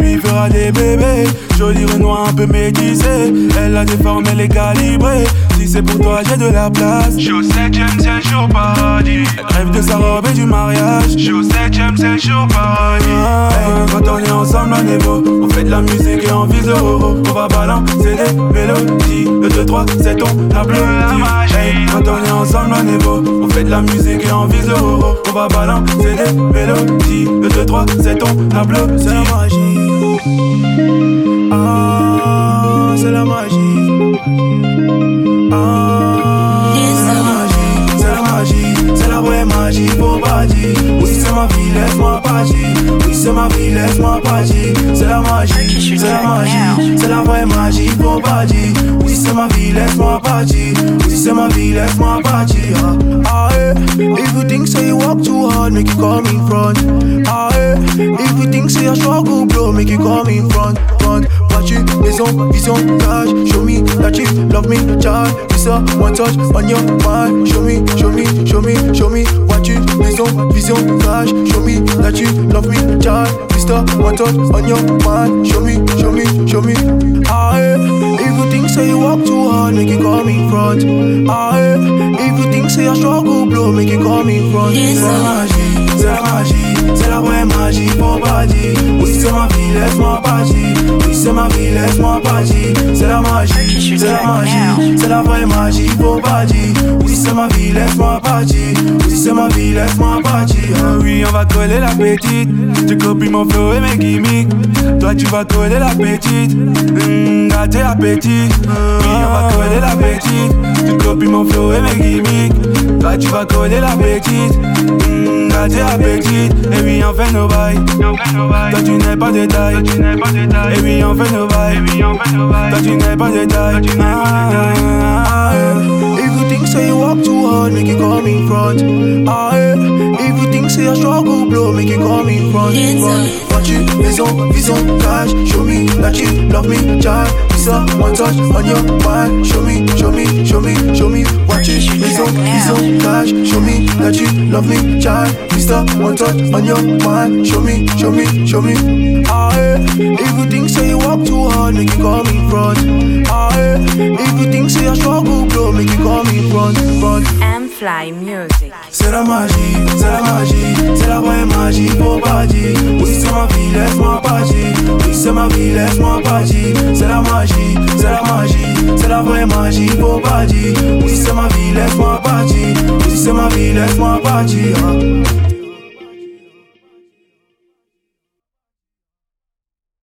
lui fera des bébés. Joli Renoir un peu métissé, elle a des formes, elle est calibrée. Si c'est pour toi, j'ai de la place. Je au septième, c'est le jour paradis. Elle rêve de sa robe et du mariage. Je au septième, c'est le jour paradis. Ah, quand on est ensemble, on est beau. On fait de la musique et on vise le euro. On va balancer des mélodies. Le 2, 3, c'est ton applaudit. Hey, quand on est ensemble, on est beau. On fait de la musique et on vise le euro. On va balancer des mélodies. Le 2, 3, c'est ton applaudit. C'est la magie. Ah, c'est la magie. Ah, c'est la magie, c'est la magie, c'est la vraie magie, pas dire. Oui, c'est ma vie, c'est ma vie, laisse-moi pas dire. C'est la magie, c'est la magie, c'est la vraie magie, faut pas dire. Oui, c'est ma vie, laisse-moi pas dire. Oui, c'est ma vie, laisse-moi pas dire. Ah, eh. If you think say you work too hard, make you come in front. Ah, eh. If you think say I struggle, bro, make you come in front. front. Watch it, maison, vision, cash. Show me that you love me, child. Visa, one touch on your mind. Show me, show me, show me. One touch on your mind. Show me, show me, show me. Eh. If you think say you work too hard, make it come in front. Eh. If you think say I struggle, bro, make it come in front. Magie, c'est la magie, la dire. Oui, c'est ma vie, laisse-moi pas dire. Oui, c'est ma vie, laisse-moi pas dire. C'est la magie, c'est la magie, c'est la vraie magie, dire. Oui, c'est ma vie, laisse-moi pas dire. Oui, c'est ma vie, laisse-moi pas dire. Ah oui, on va coller la petite. Tu copies mon flow et mes gimmicks. Toi, tu vas coller la petite. Mmh, gâter appétit. Oui, on va coller la petite. Tu copies mon flow et mes gimmicks. Tu vas coller la petite. Mmh, gâter appétit. Et oui, on fait nos bails. Toi, tu n'es pas détail. Et oui, on fait nos bails. Toi, tu n'es pas ah, ah, eh. If you think so, you work too hard, make it come in front. Ah, eh. If you think say I struggle, bro, make it come in front. front. Watch it, maison, vision, cash. Show me that you love me, child. Visa, one touch on your mind. Show me, show me, show me, show me. Watch it, maison, vision, cash. Show me that you love me, child. Visa, one touch on your mind. Show me, show me, show me. Ah. Music. C'est la magie, c'est la magie, c'est la vraie magie, pas dire. Oui, c'est ma vie, laisse-moi pas dire. Oui, c'est ma vie, laisse-moi pas dire. C'est la magie, c'est la magie, c'est la vraie magie, pas dire. Oui, c'est ma vie, laisse-moi pas dire. Oui, c'est ma vie, laisse-moi pas dire.